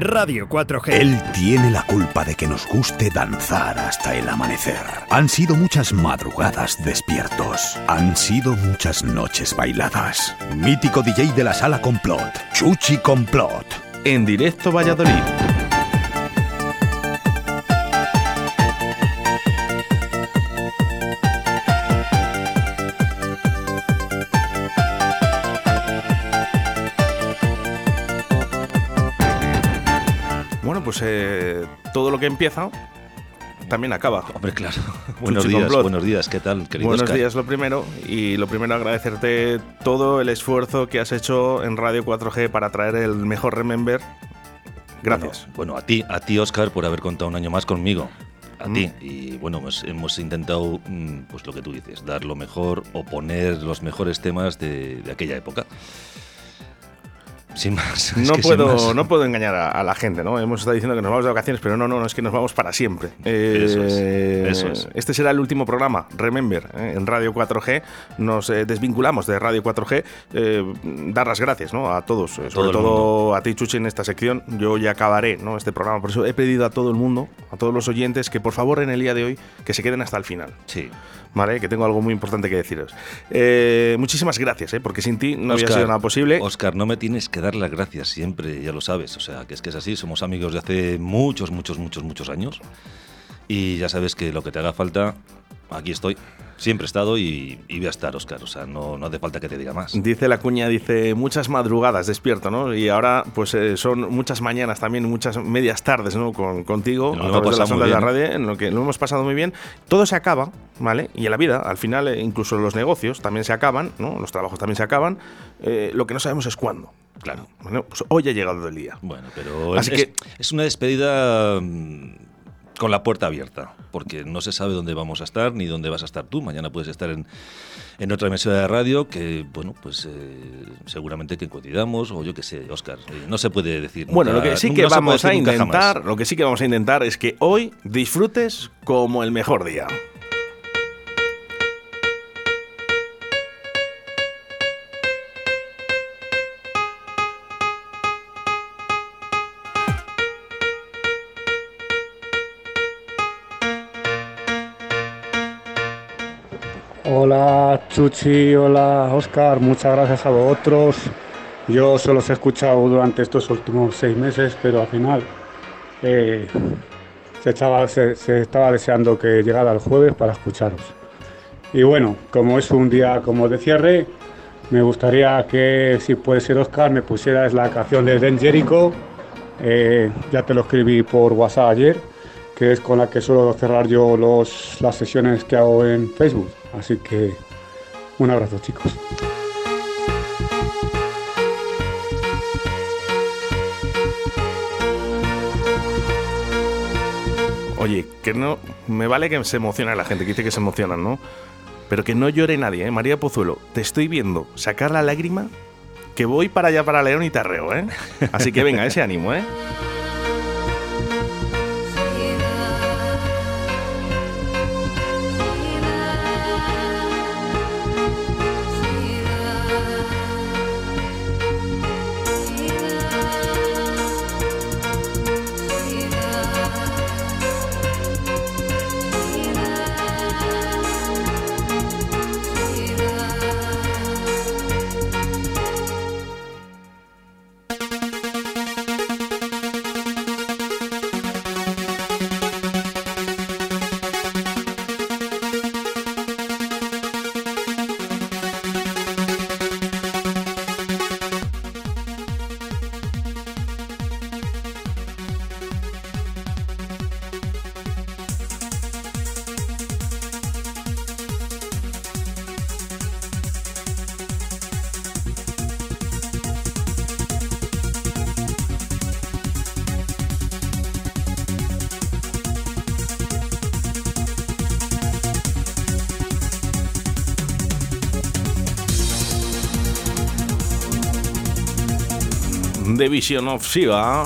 Radio 4G. Él tiene la culpa de que nos guste danzar hasta el amanecer. Han sido muchas madrugadas despiertos. Han sido muchas noches bailadas. Mítico DJ de la sala Complot, Chuchi Complot. En directo Valladolid. Pues eh, todo lo que empieza también acaba. Hombre, claro. buenos días, Complot. buenos días, ¿qué tal, querido Buenos Óscar? días, lo primero. Y lo primero, agradecerte todo el esfuerzo que has hecho en Radio 4G para traer el mejor Remember. Gracias. Bueno, bueno, a ti, a ti, Oscar, por haber contado un año más conmigo. A Mm. ti. Y bueno, hemos, hemos intentado, mm, pues lo que tú dices, dar lo mejor o poner los mejores temas de, de aquella época. Sin más. es No sin puedo, más. no puedo engañar a, a la gente, ¿no? Hemos estado diciendo que nos vamos de vacaciones, pero no, no, no es que nos vamos para siempre. Eh, Eso es, eso es. Este será el último programa, Remember, ¿eh? en Radio 4G. Nos eh, desvinculamos de Radio 4G. eh, dar las gracias ¿no? a todos, eh, sobre Todo todo a ti, Chuchi, en esta sección. Yo ya acabaré ¿no? este programa, por eso he pedido a todo el mundo, a todos los oyentes, que por favor en el día de hoy que se queden hasta el final. Sí. ¿Vale? Que tengo algo muy importante que deciros. Eh, muchísimas gracias, ¿eh? porque sin ti no había Óscar, sido nada posible. Oscar, no me tienes que dar las gracias siempre, ya lo sabes. O sea, que es que es así. Somos amigos de hace muchos, muchos, muchos, muchos años. Y ya sabes que lo que te haga falta, aquí estoy. Siempre he estado y, y voy a estar, Oscar. O sea, no, no hace falta que te diga más. Dice la cuña, dice muchas madrugadas despierto, ¿no? Y ahora, pues eh, son muchas mañanas también, muchas medias tardes, ¿no? Con, contigo, Nos a través de las ondas de la radio, en lo que lo hemos pasado muy bien. Todo se acaba, ¿vale? Y en la vida, al final, eh, incluso los negocios también se acaban, ¿no? Los trabajos también se acaban. Eh, lo que no sabemos es cuándo. Claro. Bueno, pues hoy ha llegado el día. Bueno, pero Así es, que- es una despedida mm, con la puerta abierta, porque no se sabe dónde vamos a estar ni dónde vas a estar tú. Mañana puedes estar en, en otra emisora de radio que, bueno, pues eh, seguramente que coincidamos o yo qué sé, Oscar. eh, no se puede decir. Bueno, lo que sí que vamos a intentar, lo que sí que vamos a intentar es que hoy disfrutes como el mejor día. Chuchi, hola Oscar, muchas gracias a vosotros. Yo solo os he escuchado durante estos últimos seis meses, pero al final eh, se, estaba, se- se estaba deseando que llegara el jueves para escucharos. Y bueno, como es un día como de cierre, me gustaría que, si puede ser Oscar, me pusieras la canción de Den Jericho. Eh, ya te lo escribí por WhatsApp ayer, que es con la que suelo cerrar yo los, las sesiones que hago en Facebook. Así que un abrazo chicos. Oye, que no. Me vale que se emociona la gente, que dice que se emocionan, ¿no? Pero que no llore nadie, ¿eh? María Pozuelo, te estoy viendo sacar la lágrima que voy para allá para León y Tarreo, ¿eh? Así que venga, ese ánimo, ¿eh? The Vision of Shiva.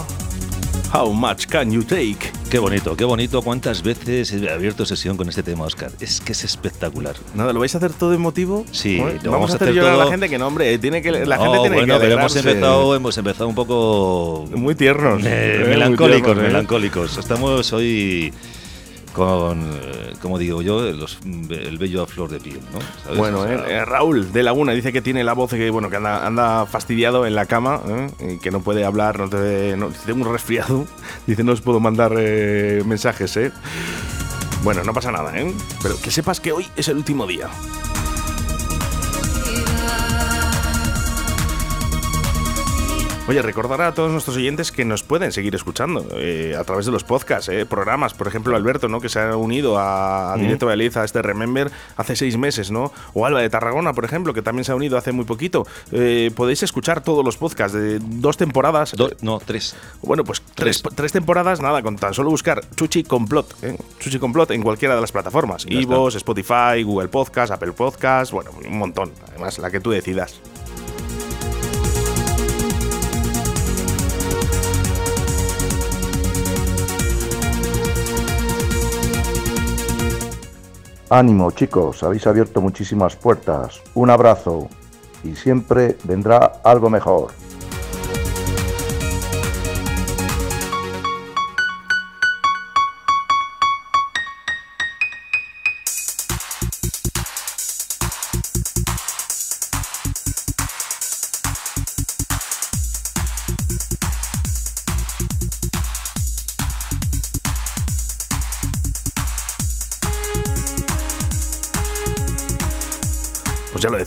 How much can you take? Qué bonito, qué bonito. ¿Cuántas veces he abierto sesión con este tema, Oscar? Es que es espectacular. Nada, ¿lo vais a hacer todo emotivo? Sí, lo vamos, vamos a hacer hacer llorar a la gente que no, hombre, tiene que, la No, gente tiene bueno, que pero hemos empezado, hemos empezado un poco muy tiernos. eh, eh, muy melancólicos, ¿eh? melancólicos. Estamos hoy con, eh, como digo yo, los- el bello a flor de piel, ¿no? ¿Sabes? Bueno, O sea, eh, eh, Raúl de Laguna dice que tiene la voz que bueno que anda, anda fastidiado en la cama ¿eh? y que no puede hablar, no te, no, dice, tengo un resfriado, dice no os puedo mandar eh, mensajes, ¿eh? Bueno, no pasa nada, ¿eh? Pero que sepas que hoy es el último día. Oye, recordar a todos nuestros oyentes que nos pueden seguir escuchando eh, a través de los podcasts, eh, programas. Por ejemplo, Alberto, ¿no? que se ha unido a, a Directo Valladolid, a este Remember, hace seis meses, ¿no? O Alba de Tarragona, por ejemplo, que también se ha unido hace muy poquito. Eh, podéis escuchar todos los podcasts de dos temporadas. do- no, tres. Bueno, pues tres, Tres. tres temporadas, nada, con tan solo buscar Chuchi Complot, ¿eh? Chuchi Complot en cualquiera de las plataformas. Ivos, Spotify, Google Podcast, Apple Podcast, bueno, un montón. Además, la que tú decidas. Ánimo chicos, habéis abierto muchísimas puertas. Un abrazo y siempre vendrá algo mejor.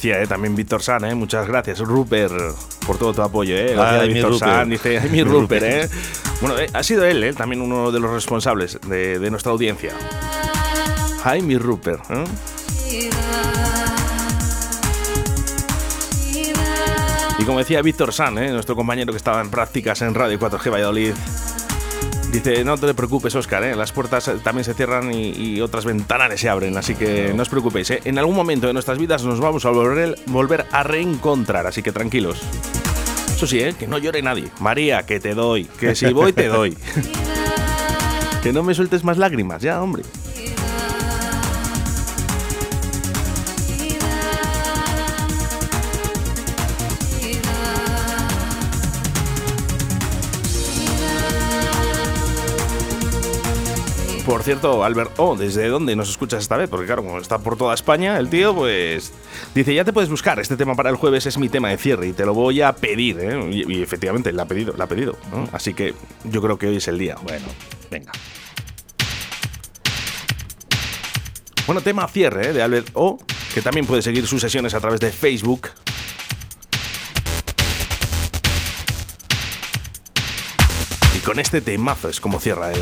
Decía, ¿eh? también Víctor San, ¿eh? muchas gracias. Rupert, por todo tu apoyo. ¿eh? Gracias, Víctor. San, dice, "Ay, mi. Rupert. ¿eh? Bueno, eh, ha sido él también uno de los responsables de, de nuestra audiencia. Rupert. ¿eh? Y como decía Víctor San, nuestro compañero que estaba en prácticas en Radio 4G Valladolid, dice, no te preocupes, Oscar, ¿eh? las puertas eh, también se cierran y, y otras ventanas se abren, así que no os preocupéis. ¿eh? En algún momento de nuestras vidas nos vamos a volver, volver a reencontrar, así que tranquilos. Eso sí, ¿eh? que no llore nadie. María, que te doy, que si voy te doy. que no me sueltes más lágrimas, ya, hombre. Por cierto, Albert, oh, ¿desde dónde nos escuchas esta vez? Porque claro, como está por toda España, el tío, pues dice, ya te puedes buscar, este tema para el jueves es mi tema de cierre y te lo voy a pedir, ¿eh? Y, efectivamente, la ha pedido, la ha pedido. Así que yo creo que hoy es el día. Bueno, venga. Bueno, tema cierre ¿eh? de Albert O, que también puede seguir sus sesiones a través de Facebook. Y con este temazo es como cierra él.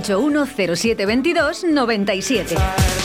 681 0722 97.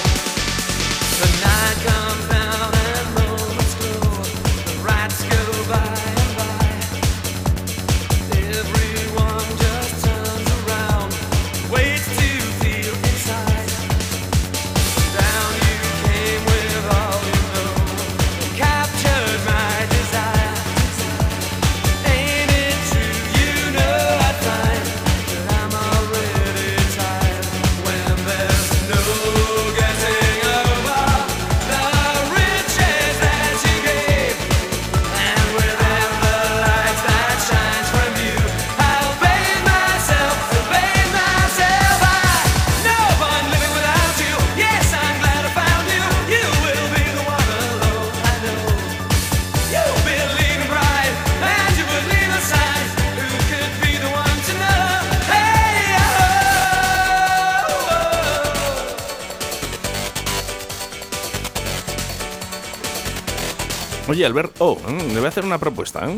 Oye, Albert, oh, mm, le voy a hacer una propuesta. ¿eh?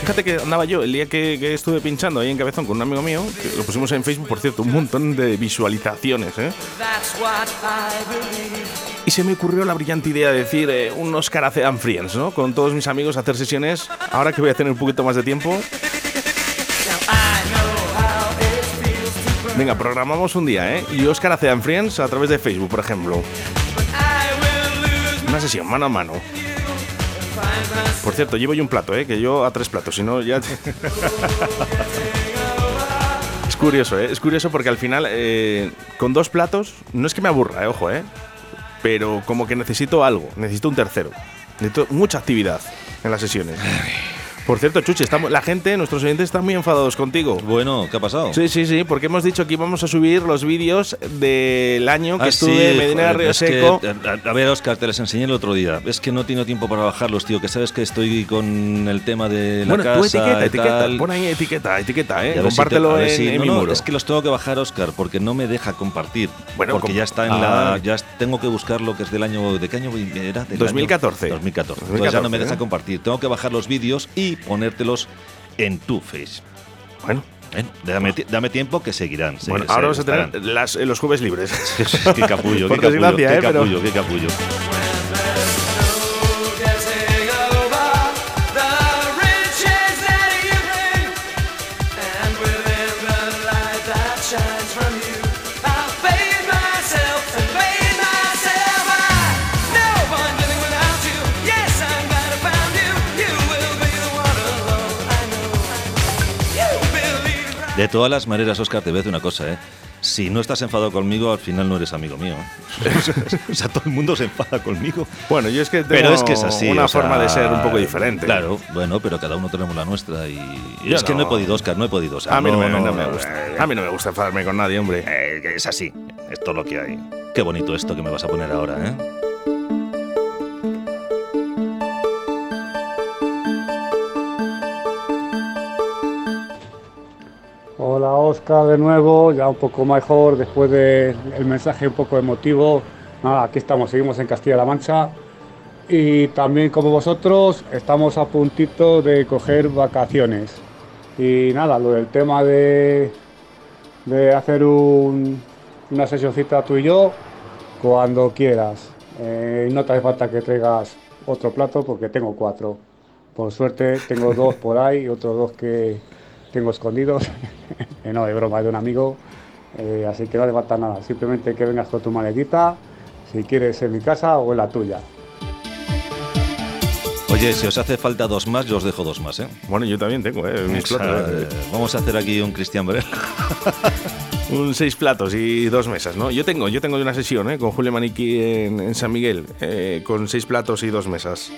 Fíjate que andaba yo el día que, estuve pinchando ahí en Cabezón con un amigo mío, que lo pusimos en Facebook, por cierto, un montón de visualizaciones, ¿eh? Y se me ocurrió la brillante idea de decir eh, un Oscar hace and Friends, ¿no? Con todos mis amigos hacer sesiones. Ahora que voy a tener un poquito más de tiempo, venga, programamos un día, ¿eh? Y Oscar hace and Friends a través de Facebook, por ejemplo. Una sesión mano a mano. Por cierto, llevo yo un plato, ¿eh? Que yo a tres platos, si no ya... es curioso, ¿eh? Es curioso porque al final, eh, con dos platos, no es que me aburra, ¿eh? Ojo, ¿eh? Pero como que necesito algo, necesito un tercero. Necesito mucha actividad en las sesiones. Por cierto, Chuchi, estamos, la gente, nuestros oyentes están muy enfadados contigo. Bueno, ¿qué ha pasado? Sí, sí, sí, porque hemos dicho que íbamos a subir los vídeos del año que Ah, estuve sí, en Medina joder, Río es que, Seco. a, a ver, Oscar, te les enseñé el otro día. Es que no tengo tiempo para bajarlos, tío. Que sabes que estoy con el tema de la bueno, casa tú etiqueta, etiqueta, pon ahí etiqueta, etiqueta, eh. ver si te- Compártelo en, si- en no, mi no, muro. Es que los tengo que bajar, Oscar, porque no me deja compartir. Bueno, porque com- ya está en Ah, la. vale. Ya tengo que buscar lo que es del año. ¿De qué año era? Del 2014. año 2014. Entonces ya no me 2014, deja ¿eh? compartir. Tengo que bajar los vídeos y ponértelos en tu face. Bueno, ¿eh? Dame, ti- dame tiempo que seguirán. se- bueno se- ahora vamos a tener las, los jueves libres. qué capullo, qué capullo, qué capullo, qué capullo. De todas las maneras, Oscar, te voy a decir una cosa, ¿eh? Si no estás enfadado conmigo, al final no eres amigo mío. o sea, todo el mundo se enfada conmigo. bueno, yo es que tengo Pero es que es así. una o sea, forma de ser un poco diferente. Claro, bueno, pero cada uno tenemos la nuestra y. y es que no he no. podido, Oscar, no he podido. o sea, A mí no, me, no no, me no, gusta. eh, A mí no me gusta enfadarme con nadie, hombre. eh, es así. Esto es lo que hay. Qué bonito esto que me vas a poner ahora, ¿eh? Oscar de nuevo, ya un poco mejor después del mensaje un poco emotivo. Nada, aquí estamos, seguimos en Castilla-La Mancha y también como vosotros estamos a puntito de coger vacaciones. Y nada, lo del tema de, de hacer un- una sesioncita tú y yo cuando quieras. Eh, no te hace falta que traigas otro plato porque tengo cuatro. Por suerte tengo dos por ahí y otros dos que tengo escondidos. No, de broma, de un amigo. Eh, así que no hace falta nada. Simplemente que vengas con tu maletita, si quieres en mi casa o en la tuya. Oye, si os hace falta dos más, yo os dejo dos más, ¿eh? Bueno, yo también tengo, ¿eh? Mis platos. eh, vamos a hacer aquí un Cristian Brel. Un seis platos y dos mesas, ¿no? Yo tengo, yo tengo una sesión, ¿eh? Con Julio Maniquí en, en San Miguel, eh, con seis platos y dos mesas.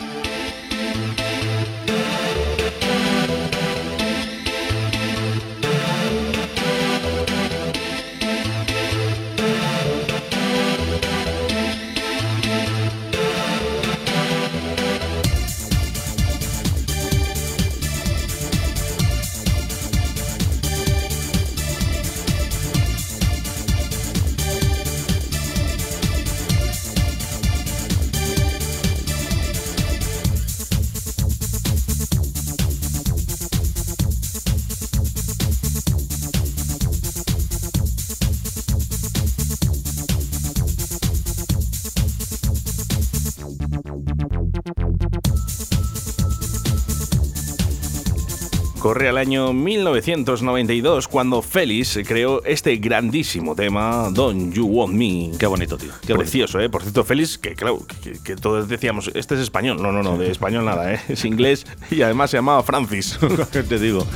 Corre al año 1992 cuando Félix creó este grandísimo tema, Don't You Want Me. Qué bonito, tío. Qué bonito. Precioso, ¿eh? Por cierto, Félix, que claro, que, que todos decíamos, este es español. No, no, no, de español nada, ¿eh? Es inglés y además se llamaba Francis. te digo.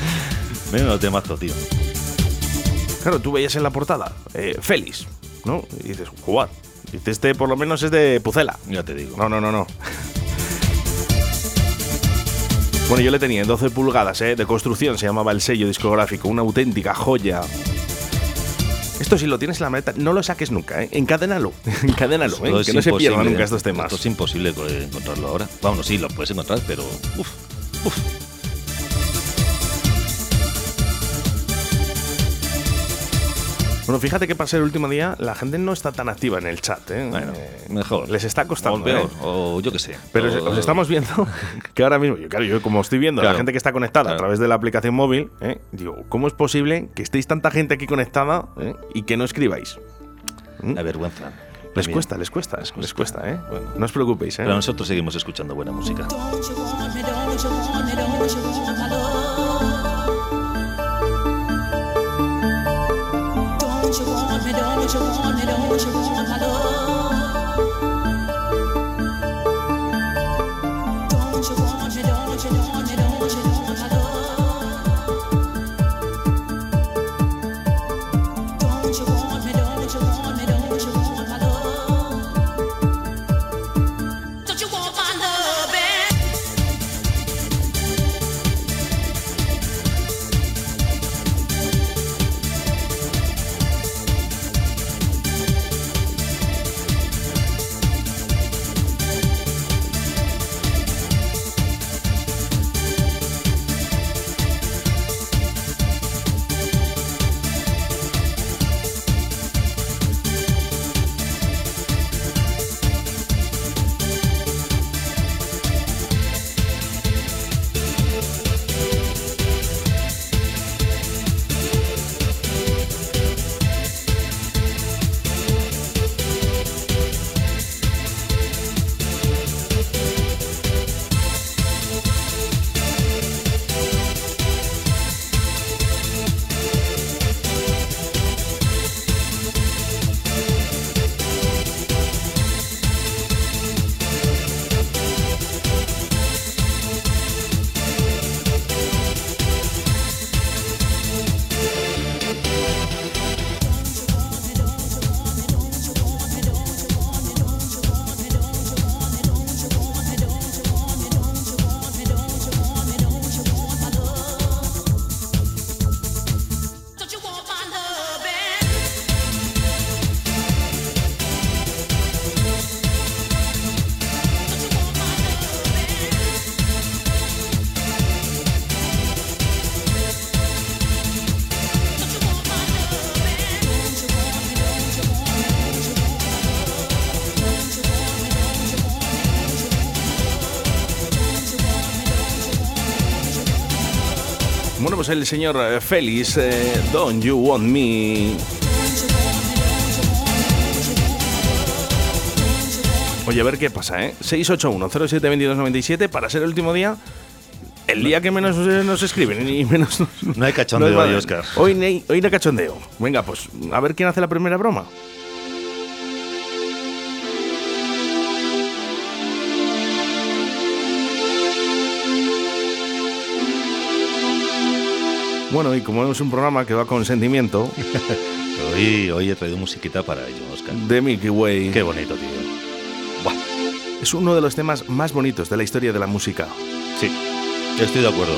Menudo temazo, tío. claro, tú veías en la portada, eh, Félix, ¿no? Y dices, jugar. Dices, este por lo menos es de Pucela. Ya te digo. No, no, no, no. Bueno, yo le tenía en 12 pulgadas, ¿eh? De construcción, se llamaba el sello discográfico, una auténtica joya. Esto si lo tienes en la maleta, no lo saques nunca, ¿eh? Encadénalo, encadénalo, ¿eh? Que no se pierdan nunca estos temas. Esto es imposible encontrarlo ahora. Vamos, sí, lo puedes encontrar, pero. Uf, uf. Bueno, fíjate que para ser el último día la gente no está tan activa en el chat. ¿eh? Bueno, Eh, mejor. Les está costando. O peor, ¿eh? o yo qué sé. Pero O- os estamos viendo que ahora mismo, yo, claro, yo como estoy viendo a Claro. la gente que está conectada a Claro. través de la aplicación móvil, ¿eh? digo, ¿cómo es posible que estéis tanta gente aquí conectada ¿eh? y que no escribáis? La vergüenza. Les cuesta, les cuesta, les cuesta, cuesta. ¿eh? Bueno. No os preocupéis, ¿eh? Pero nosotros seguimos escuchando buena música. Don't you pues el señor eh, Félix, eh, Don't You Want Me. Oye, a ver qué pasa, ¿eh? 681-072297 para ser el último día. El día que menos eh, nos escriben y menos nos- No hay cachondeo hoy, mandan. Óscar. Hoy, no hoy no hay cachondeo. Venga, pues a ver quién hace la primera broma. Bueno, y como es un programa que va con sentimiento Hoy, hoy he traído musiquita para ello, Oscar. de Milky Way, Qué bonito, tío. Buah, es uno de los temas más bonitos de la historia de la música. sí, estoy de acuerdo.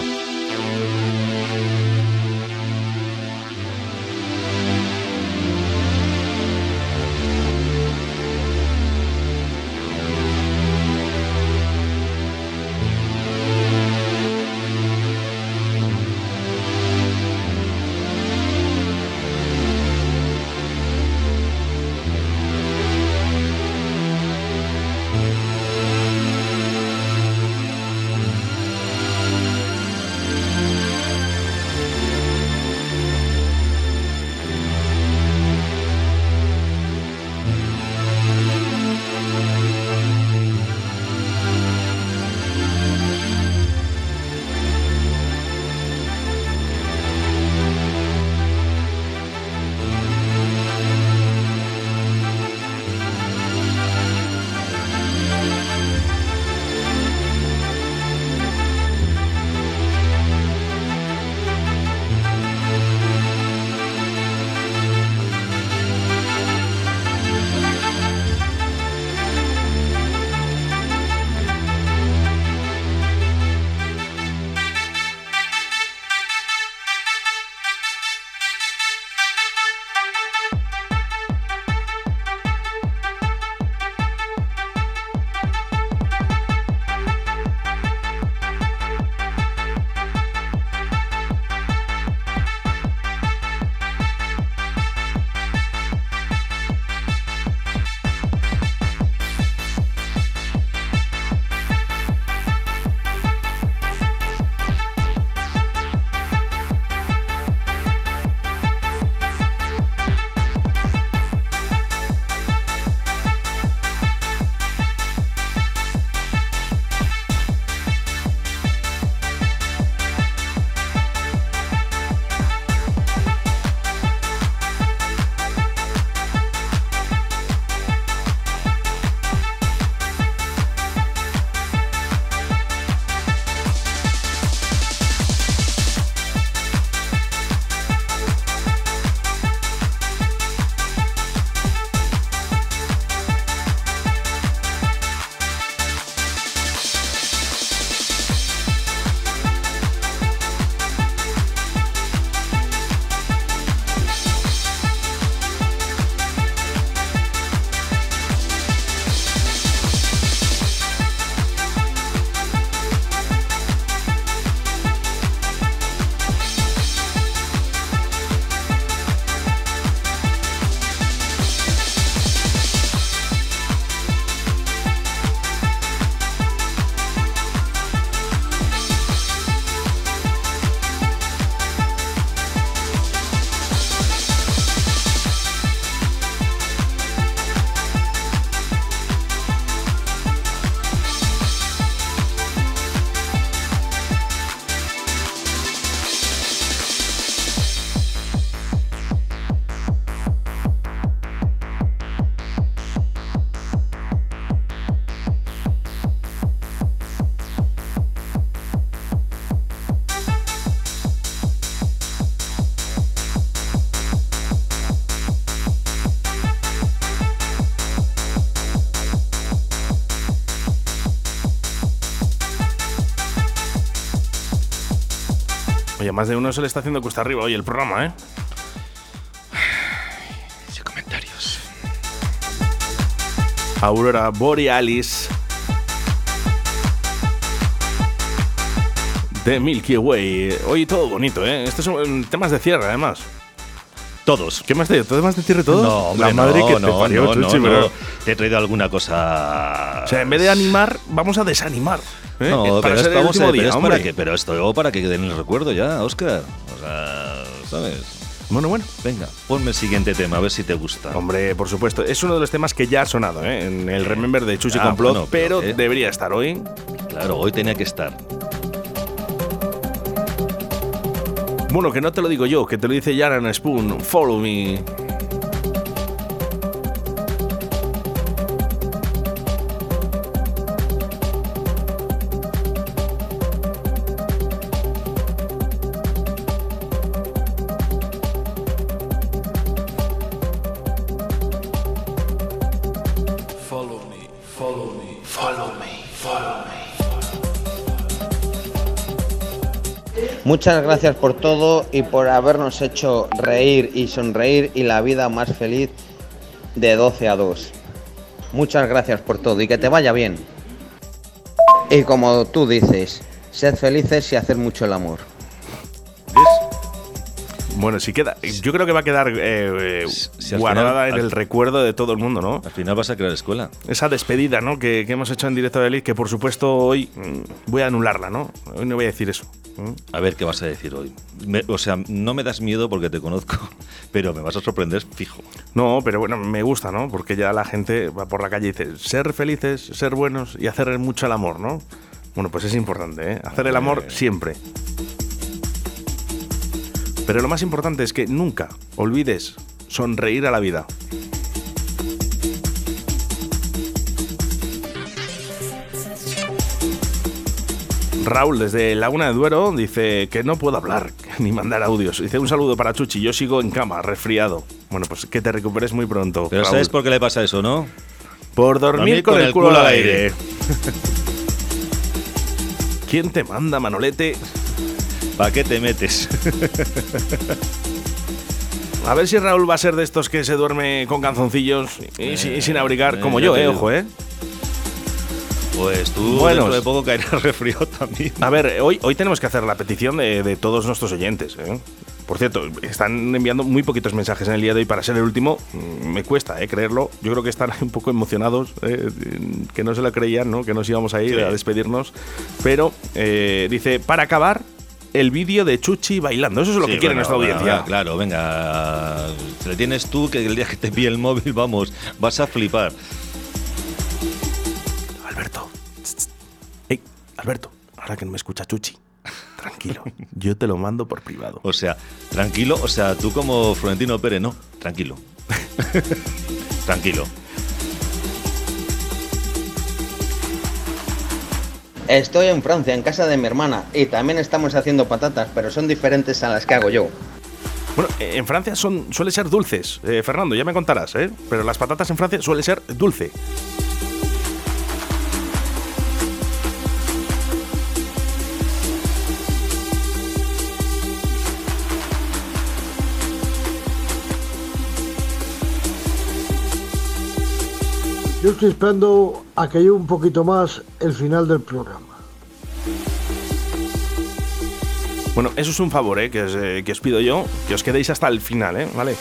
Oye, más de uno se le está haciendo cuesta arriba hoy el programa, ¿eh? Sin comentarios. Aurora Borealis. De Milky Way. Hoy todo bonito, ¿eh? Estos son temas de cierre, además. Todos. ¿Qué más de temas de cierre todos? No, hombre, La madre no, que te no, parió, no, Chuchi, pero-. Te he traído alguna cosa. O sea, en vez de animar, vamos a desanimar. ¿eh? No, para pero, ser el a último ver, día, pero hombre. para que, pero esto para que den el recuerdo ya, Oscar. O sea, ¿sabes? Bueno, bueno. Venga, ponme el siguiente tema, a ver si te gusta. Hombre, por supuesto, es uno de los temas que ya ha sonado ¿eh? en el Remember de Chuchi Ah, Complot, bueno, pero pero, ¿eh? debería estar hoy. Claro, hoy tenía que estar. Bueno, que no te lo digo yo, que te lo dice Yaran Spoon. Follow me. Muchas gracias por todo y por habernos hecho reír y sonreír y la vida más feliz de 12 a 2. Muchas gracias por todo y que te vaya bien. Y como tú dices, sed felices y hacer mucho el amor. Bueno, si queda. Yo creo que va a quedar eh, eh, si guardada final- en al- el recuerdo de todo el mundo, ¿no? Al final vas a crear escuela. Esa despedida, ¿no? Que, que hemos hecho en directo de Elite, que por supuesto hoy mm, voy a anularla, ¿no? Hoy no voy a decir eso. ¿eh? A ver qué vas a decir hoy. Me- o sea, no me das miedo porque te conozco, pero me vas a sorprender fijo. No, pero bueno, me gusta, ¿no? Porque ya la gente va por la calle y dice, ser felices, ser buenos y hacer mucho el amor, ¿no? Bueno, pues es importante, ¿eh? Hacer el amor siempre. Pero lo más importante es que nunca olvides sonreír a la vida. Raúl, desde Laguna de Duero, dice que no puedo hablar ni mandar audios. Dice un saludo para Chuchi, yo sigo en cama, resfriado. Bueno, pues que te recuperes muy pronto. Pero Raúl. ¿sabes por qué le pasa eso, no? Por dormir con, el culo, al aire. ¿Quién te manda, Manolete? ¿Para qué te metes? A ver si Raúl va a ser de estos que se duerme con canzoncillos y, sin- y sin abrigar, eh, como ya yo, eh, ojo, eh. Pues tú Bueno. dentro de poco caerás resfriado también. A ver, hoy, hoy tenemos que hacer la petición de, de todos nuestros oyentes. ¿eh? Por cierto, están enviando muy poquitos mensajes en el día de hoy para ser el último. Mm, Me cuesta ¿eh? creerlo. Yo creo que están un poco emocionados, ¿eh? que no se lo creían, ¿no? que nos íbamos a ir Sí. a despedirnos. Pero eh, dice, para acabar, el vídeo de Chuchi bailando. Eso es lo Sí, que quiere bueno, nuestra bueno, audiencia. claro, venga. Se le tienes tú que el día que te pille el móvil, vamos, vas a flipar. Alberto. tss, tss. Ey, Alberto, ahora que no me escucha Chuchi, tranquilo. Yo te lo mando por privado. O sea, tranquilo, o sea, tú como Florentino Pérez, no, tranquilo. tranquilo. Estoy en Francia, en casa de mi hermana, y también estamos haciendo patatas, pero son diferentes a las que hago yo. Bueno, eh, en Francia son, suele ser dulces. Eh, Fernando, ya me contarás, ¿eh? Pero las patatas en Francia suele ser dulce. Yo estoy esperando a que llegue un poquito más el final del programa. Bueno, eso es un favor, ¿eh? Que os, eh, que os pido yo, que os quedéis hasta el final, ¿eh? ¿Vale?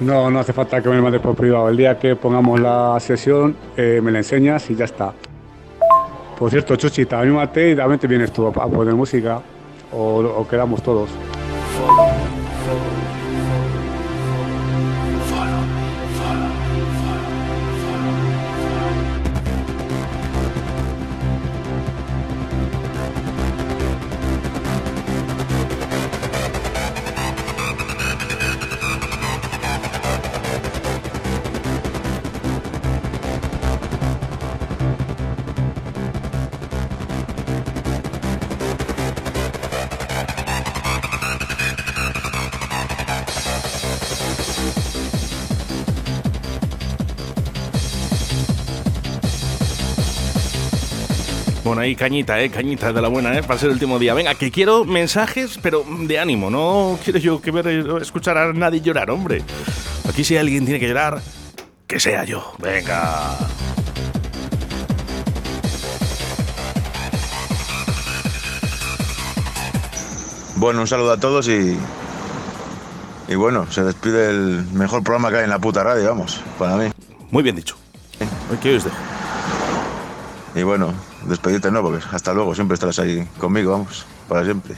No, no hace falta que me mandes por privado. El día que pongamos la sesión, eh, me la enseñas y ya está. Por cierto, Chuchita, anímate y también te vienes tú a poner música o quedamos todos. Ahí cañita, eh, cañita de la buena, eh, para ser el último día. Venga, que quiero mensajes, pero de ánimo. No quiero yo que ver, escuchar a nadie llorar, hombre. Aquí si alguien tiene que llorar, que sea yo. Venga. Bueno, un saludo a todos y. Y bueno, se despide el mejor programa que hay en la puta radio, vamos, para mí. Muy bien dicho. Hoy que os dejo. Y bueno, despedirte no, porque hasta luego, siempre estarás ahí conmigo, vamos, para siempre.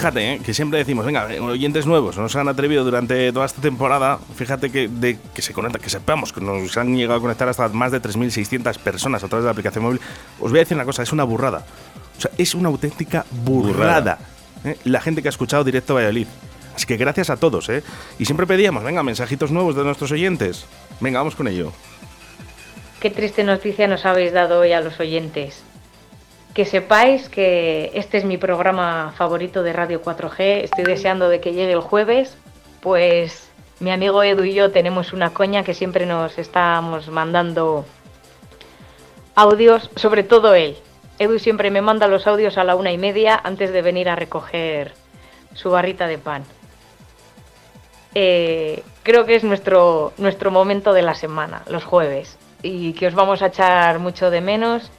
Fíjate, ¿eh? que siempre decimos, venga, oyentes nuevos, no se han atrevido durante toda esta temporada, fíjate que, de, que se conecta, que sepamos que nos han llegado a conectar hasta más de 3.600 personas a través de la aplicación móvil. Os voy a decir una cosa, es una burrada. O sea, es una auténtica burrada. ¿eh? La gente que ha escuchado directo Valladolid. Así que gracias a todos, ¿eh? Y siempre pedíamos, venga, mensajitos nuevos de nuestros oyentes. Venga, vamos con ello. Qué triste noticia nos habéis dado hoy a los oyentes. Que sepáis que este es mi programa favorito de Radio 4G. Estoy deseando de que llegue el jueves. Pues mi amigo Edu y yo tenemos una coña que siempre nos estamos mandando audios, sobre todo él. Edu siempre me manda los audios a la una y media antes de venir a recoger su barrita de pan. Eh, creo que es nuestro, nuestro momento de la semana, los jueves, y que os vamos a echar mucho de menos.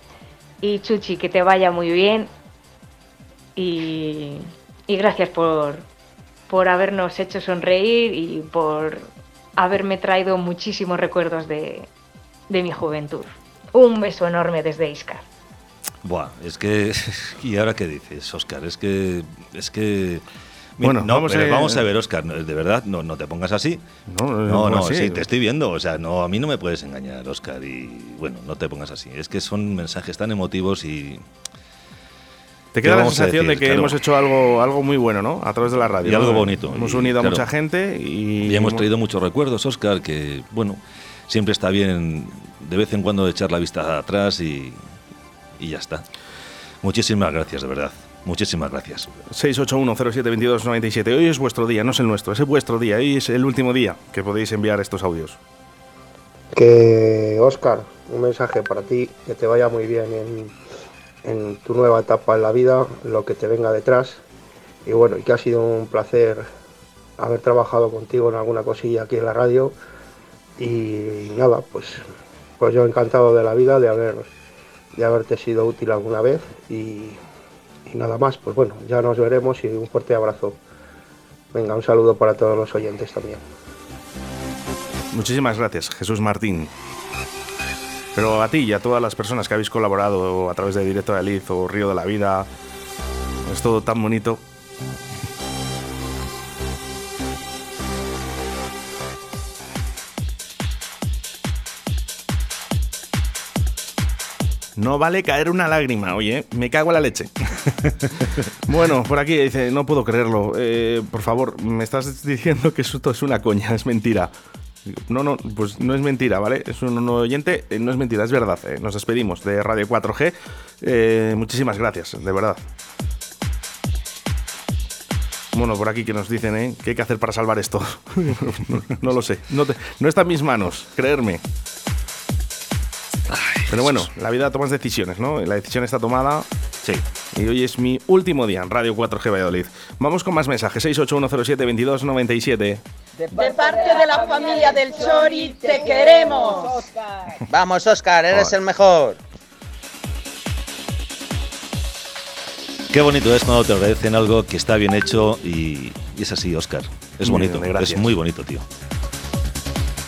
Y Chuchi, que te vaya muy bien. Y, gracias por, por habernos hecho sonreír y por haberme traído muchísimos recuerdos de, de mi juventud. Un beso enorme desde Iscar. Buah, es que. ¿Y ahora qué dices, Oscar? Es que. Es que. Bueno, no, vamos pero a- vamos a ver, Oscar, de verdad, no, no te pongas así. No, No, no, pues sí, te estoy viendo. O sea, no, a mí no me puedes engañar, Oscar. Y bueno, no te pongas así. Es que son mensajes tan emotivos y. Te ¿Qué queda la sensación decir? de que Claro. hemos hecho algo, algo muy bueno, ¿no? A través de la radio. Y algo bonito. Hemos Y, unido a mucha gente y, Y hemos traído muchos recuerdos, Oscar, que, bueno, siempre está bien de vez en cuando echar la vista atrás y, y ya está. Muchísimas gracias, de verdad. Muchísimas gracias. 681072297. Hoy es vuestro día, no es el nuestro, es vuestro día. Hoy es el último día que podéis enviar estos audios. Que Oscar, un mensaje para ti, que te vaya muy bien en, en tu nueva etapa en la vida, lo que te venga detrás. Y bueno, y que ha sido un placer haber trabajado contigo en alguna cosilla aquí en la radio. Y nada, pues, pues yo encantado de la vida de haber de haberte sido útil alguna vez y, y nada más, pues bueno, ya nos veremos y un fuerte abrazo. Venga, un saludo para todos los oyentes también. Muchísimas gracias, Jesús Martín. Pero a ti y a todas las personas que habéis colaborado a través de Directo de Liz o Río de la Vida, es todo tan bonito. No vale caer una lágrima, oye, me cago en la leche. bueno, por aquí dice, no puedo creerlo. Eh, por favor, me estás diciendo que esto es una coña, es mentira. No, no, pues no es mentira, ¿vale? Es un oyente, eh, no es mentira, es verdad. eh. Nos despedimos de Radio 4G. Eh, muchísimas gracias, de verdad. Bueno, por aquí que nos dicen, ¿eh? ¿Qué hay que hacer para salvar esto? no, lo sé. No, no está en mis manos, creerme. Pero bueno, la vida tomas decisiones, ¿no? La decisión está tomada. Sí. Y hoy es mi último día en Radio 4G Valladolid. Vamos con más mensajes. 681072297. De parte de la familia del Chori, te queremos. Vamos, Oscar, eres el mejor. Qué bonito es cuando te agradecen algo que está bien hecho y, y es así, Oscar. Es bonito, bien, es muy bonito, tío.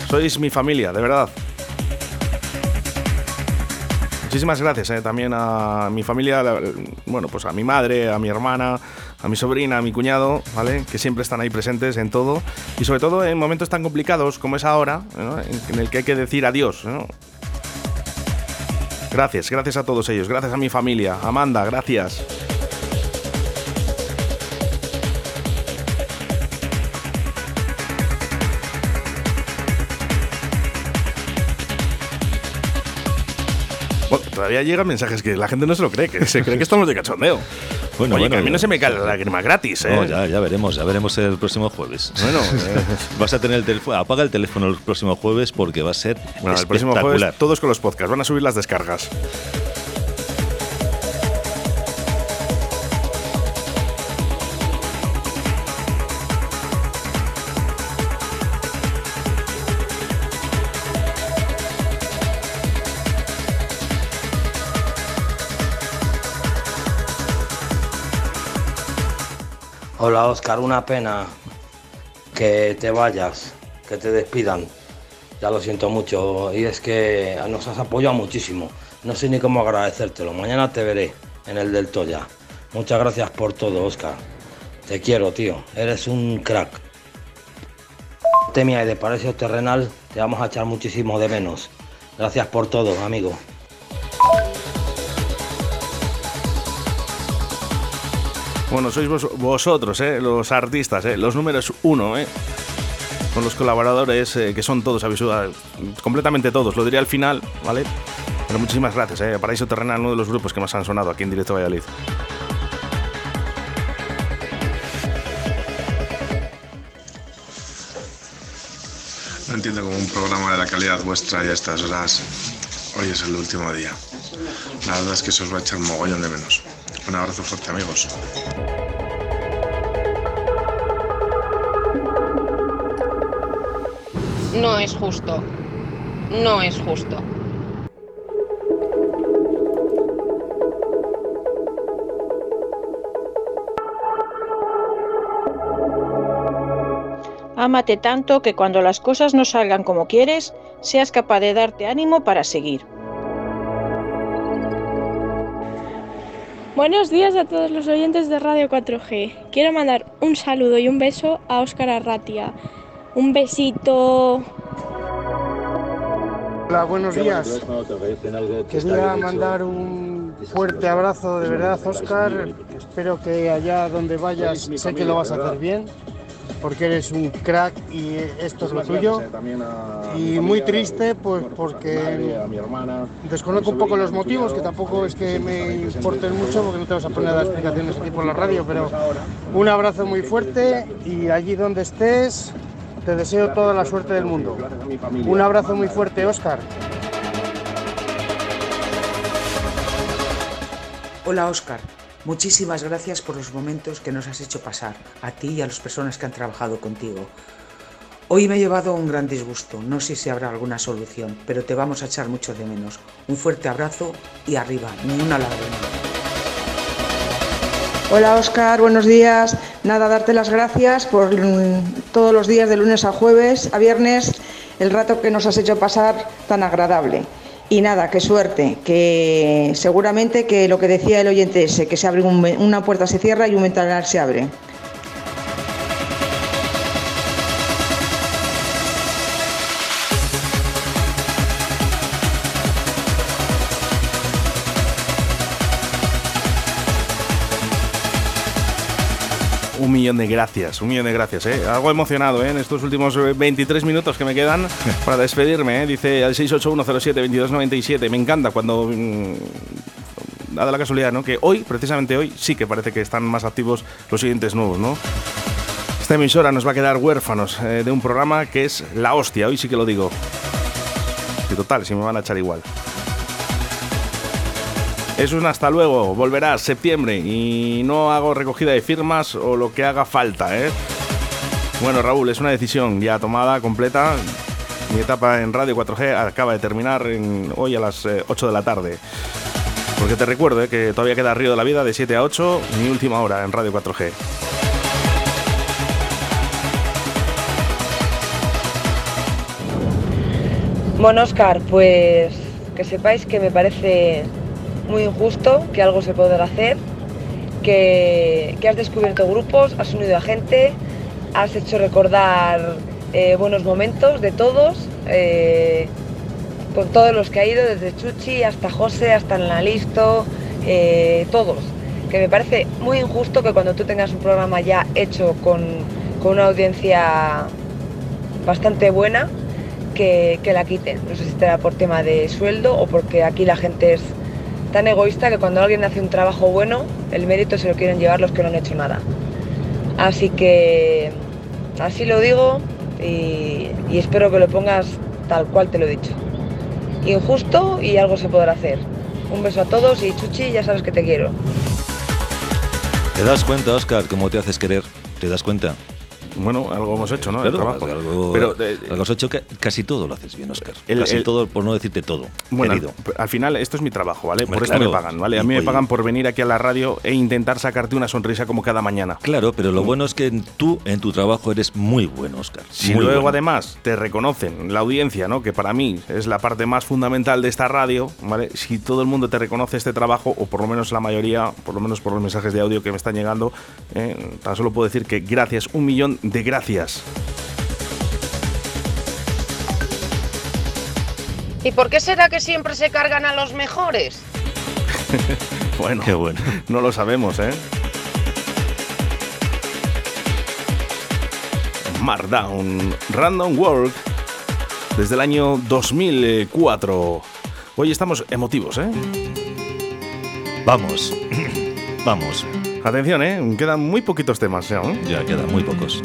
Sois mi familia, de verdad. Muchísimas gracias eh, también a mi familia, bueno, pues a mi madre, a mi hermana, a mi sobrina, a mi cuñado, ¿vale? Que siempre están ahí presentes en todo. Y sobre todo en momentos tan complicados como es ahora, en, el que hay que decir adiós. Gracias, gracias a todos ellos, gracias a mi familia. Amanda, gracias. Todavía llegan mensajes que la gente no se lo cree, que se cree que estamos de cachondeo. Bueno, Oye, bueno, que a mí no se me cae la lágrima gratis, ¿eh? No, ya, ya veremos, ya veremos el próximo jueves. Bueno, eh. vas a tener el teléfono, apaga el teléfono el próximo jueves porque va a ser Bueno, el próximo espectacular. jueves todos con los podcasts, van a subir las descargas. Oscar, una pena que te vayas, que te despidan. Ya lo siento mucho y es que nos has apoyado muchísimo. No sé ni cómo agradecértelo. Mañana te veré en el del Toya. Muchas gracias por todo, Oscar. Te quiero, tío. Eres un crack. Temia y de Palacio Terrenal te vamos a echar muchísimo de menos. Gracias por todo, amigo. Bueno, sois vos- vosotros, ¿eh? los artistas, ¿eh? los números uno, ¿eh? con los colaboradores, que son todos, sudado, completamente todos, lo diré al final, ¿vale? Pero muchísimas gracias, ¿eh? Paraíso Terrenal, uno de los grupos que más han sonado aquí en Directo Valladolid. No entiendo cómo un programa de la calidad vuestra y a estas horas hoy es el último día. La verdad es que se os va a echar mogollón de menos. Un abrazo fuerte amigos. No es justo. No es justo. Ámate tanto que cuando las cosas no salgan como quieres, seas capaz de darte ánimo para seguir. Buenos días a todos los oyentes de Radio 4G. Quiero mandar un saludo y un beso a Óscar Arratia. Un besito. Hola, buenos días. Quería mandar un fuerte abrazo de verdad, Oscar. Espero que allá donde vayas, sé que lo vas a hacer bien, porque eres un crack y esto es lo tuyo. Y muy triste, pues porque desconozco un poco los motivos, que tampoco es que me importen mucho, porque no te vas a poner a dar explicaciones aquí por la radio, pero un abrazo muy fuerte y allí donde estés, te deseo toda la suerte del mundo. Un abrazo muy fuerte, Oscar. Hola Oscar, muchísimas gracias por los momentos que nos has hecho pasar, a ti y a las personas que han trabajado contigo. Hoy me he llevado un gran disgusto, no sé si habrá alguna solución, pero te vamos a echar mucho de menos. Un fuerte abrazo y arriba, ni una lágrima. Hola Oscar, buenos días. Nada, darte las gracias por mm, todos los días de lunes a jueves, a viernes, el rato que nos has hecho pasar tan agradable. Y nada, qué suerte, que seguramente que lo que decía el oyente ese, que se abre un una puerta se cierra y un ventanal se abre. Millón de gracias, un millón de gracias, ¿eh? Algo emocionado, ¿eh? En estos últimos eh, 23 minutos que me quedan para despedirme, ¿eh? Dice al 681072297. Me encanta cuando... mm, Dada la casualidad, ¿no? Que hoy, precisamente hoy, sí que parece que están más activos los siguientes nuevos, ¿no? Esta emisora nos va a quedar huérfanos eh, de un programa que es la hostia, hoy sí que lo digo. Y total, si me van a echar igual. Es un hasta luego, volverás septiembre y no hago recogida de firmas o lo que haga falta, ¿eh? Bueno, Raúl, es una decisión ya tomada, completa. Mi etapa en Radio 4G acaba de terminar hoy a las eh, 8 de la tarde. Porque te recuerdo eh, que todavía queda Río de la Vida de 7 a 8, mi última hora en Radio 4G. Bueno, Oscar, pues que sepáis que me parece muy injusto que algo se pueda hacer, que, que has descubierto grupos, has unido a gente, has hecho recordar eh, buenos momentos de todos, eh, con todos los que ha ido, desde Chuchi hasta José, hasta Listo, eh, todos. Que me parece muy injusto que cuando tú tengas un programa ya hecho con, con una audiencia bastante buena, que, que la quiten. No sé si será por tema de sueldo o porque aquí la gente es tan egoísta que cuando alguien hace un trabajo bueno, el mérito se lo quieren llevar los que no han hecho nada. Así que así lo digo y, y espero que lo pongas tal cual te lo he dicho. Injusto y algo se podrá hacer. Un beso a todos y Chuchi, ya sabes que te quiero. ¿Te das cuenta, Oscar, cómo te haces querer? ¿Te das cuenta? Bueno, algo hemos hecho, ¿no? El Claro, trabajo. algo, Pero, eh, algo has hecho casi todo lo haces bien, Oscar. El- casi el- todo, por no decirte todo. Bueno, querido. al, al final esto es mi trabajo, ¿vale? Por Hombre, esto me claro. pagan, ¿vale? A mí me oye- pagan por venir aquí a la radio e intentar sacarte una sonrisa como cada mañana. Claro, pero lo bueno es que tú en tu trabajo eres muy bueno, Oscar. Si Muy luego bueno. además te reconocen la audiencia, ¿no? Que para mí es la parte más fundamental de esta radio, ¿vale? Si todo el mundo te reconoce este trabajo, o por lo menos la mayoría, por lo menos por los mensajes de audio que me están llegando, eh, tan solo puedo decir que gracias, un millón de gracias. ¿Y por qué será que siempre se cargan a los mejores? bueno, Qué bueno. no lo sabemos, ¿eh? Markdown, Random Work, desde el año 2004. Hoy estamos emotivos, ¿eh? Vamos, vamos. Atención, ¿eh? Quedan muy poquitos temas ya, ¿eh? Ya quedan muy pocos.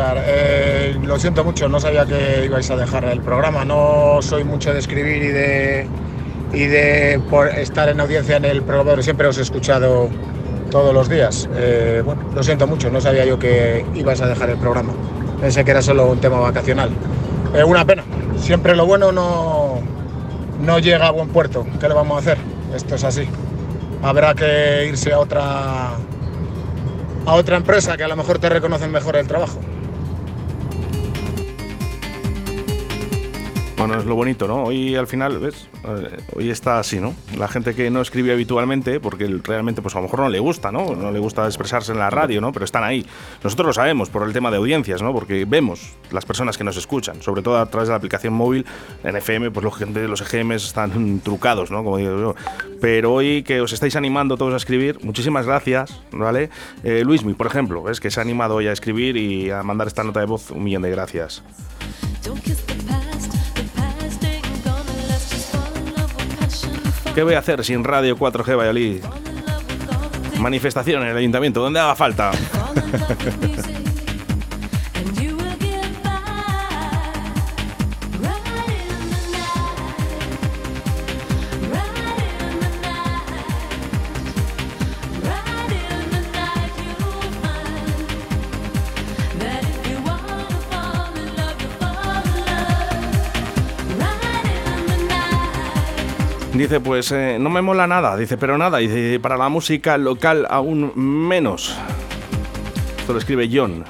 Eh, lo siento mucho, no sabía que ibais a dejar el programa, no soy mucho de escribir y de, y de por estar en audiencia en el programa, siempre os he escuchado todos los días. Eh, bueno, lo siento mucho, no sabía yo que ibas a dejar el programa. Pensé que era solo un tema vacacional. Eh, una pena, siempre lo bueno no, no llega a buen puerto. ¿Qué le vamos a hacer? Esto es así. Habrá que irse a otra, a otra empresa que a lo mejor te reconocen mejor el trabajo. Bueno, es lo bonito, ¿no? Hoy al final, ¿ves? Eh, hoy está así, ¿no? La gente que no escribe habitualmente, porque realmente, pues a lo mejor no le gusta, ¿no? No le gusta expresarse en la radio, ¿no? Pero están ahí. Nosotros lo sabemos por el tema de audiencias, ¿no? Porque vemos las personas que nos escuchan, sobre todo a través de la aplicación móvil. En FM, pues los, los EGMs están trucados, ¿no? Como digo yo. Pero hoy que os estáis animando todos a escribir, muchísimas gracias, ¿vale? Eh, Luismi, por ejemplo, ¿ves? Que se ha animado hoy a escribir y a mandar esta nota de voz, un millón de gracias. ¿Qué voy a hacer sin Radio 4G Valladolid? Manifestación en el ayuntamiento, donde haga falta. Dice, pues eh, no me mola nada, dice, pero nada, dice, para la música local aún menos. Esto lo escribe John.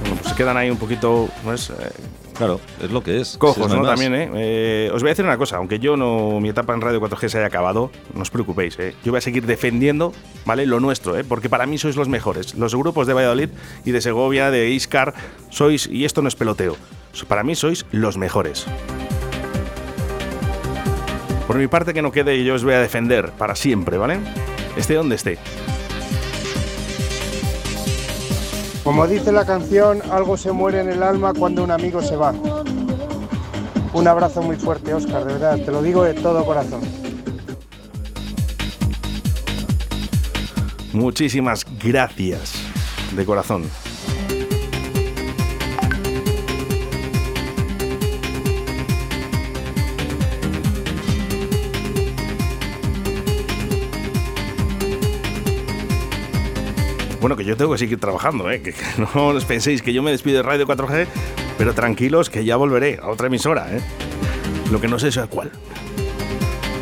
Bueno, pues se quedan ahí un poquito, pues, eh, Claro, es lo que es. Cojos, Si no. También, ¿eh? Eh, Os voy a decir una cosa, aunque yo no, mi etapa en Radio 4G se haya acabado, no os preocupéis, ¿eh? Yo voy a seguir defendiendo, ¿vale? Lo nuestro, ¿eh? Porque para mí sois los mejores. Los grupos de Valladolid y de Segovia, de Iscar, sois, y esto no es peloteo, para mí sois los mejores. Por mi parte, que no quede, yo os voy a defender para siempre, ¿vale? Esté donde esté. Como dice la canción, algo se muere en el alma cuando un amigo se va. Un abrazo muy fuerte, Oscar, de verdad, te lo digo de todo corazón. Muchísimas gracias de corazón. Bueno, que yo tengo que seguir trabajando, ¿eh? que, que no os penséis que yo me despido de Radio 4G, pero tranquilos que ya volveré a otra emisora. ¿eh? Lo que no sé es a cuál.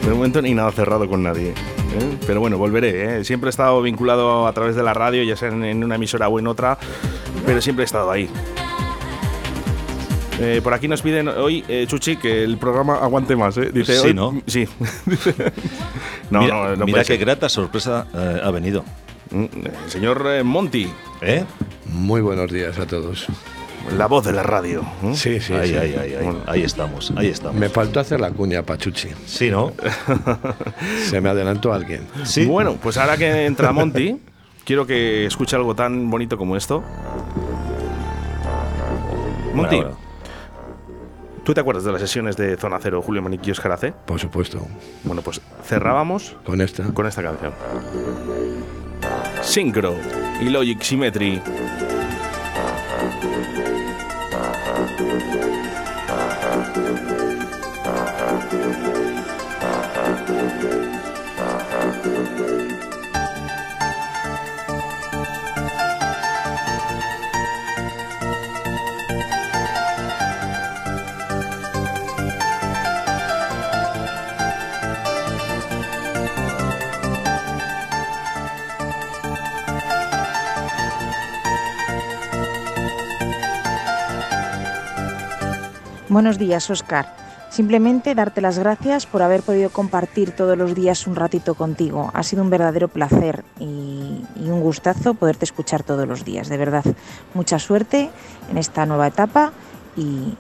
De momento ni nada cerrado con nadie. ¿eh? Pero bueno, volveré. ¿eh? Siempre he estado vinculado a través de la radio, ya sea en, una emisora o en otra, pero siempre he estado ahí. Eh, por aquí nos piden hoy, eh, Chuchi, que el programa aguante más. ¿eh? Dice, Sí, hoy- ¿no? Sí. no, mira, no, no mira qué grata sorpresa eh, ha venido. Señor eh, Monty. ¿Eh? Muy buenos días a todos. La voz de la radio. ¿eh? Sí, sí, Ahí, sí. ahí, ahí, ahí. Ahí estamos, ahí estamos. Me faltó hacer la cuña, Pachuchi. Sí, ¿no? Se me adelantó alguien. Bueno, pues ahora que entra Monty, quiero que escuche algo tan bonito como esto. Monty. ¿tú te acuerdas de las sesiones de Zona Cero, Julio Maniquí y Óscar Ace? Por supuesto. Bueno, pues cerrábamos con esta, con esta canción. Synchro y Logic Symmetry. Buenos días, Oscar. Simplemente darte las gracias por haber podido compartir todos los días un ratito contigo. Ha sido un verdadero placer y, un gustazo poderte escuchar todos los días. De verdad, mucha suerte en esta nueva etapa y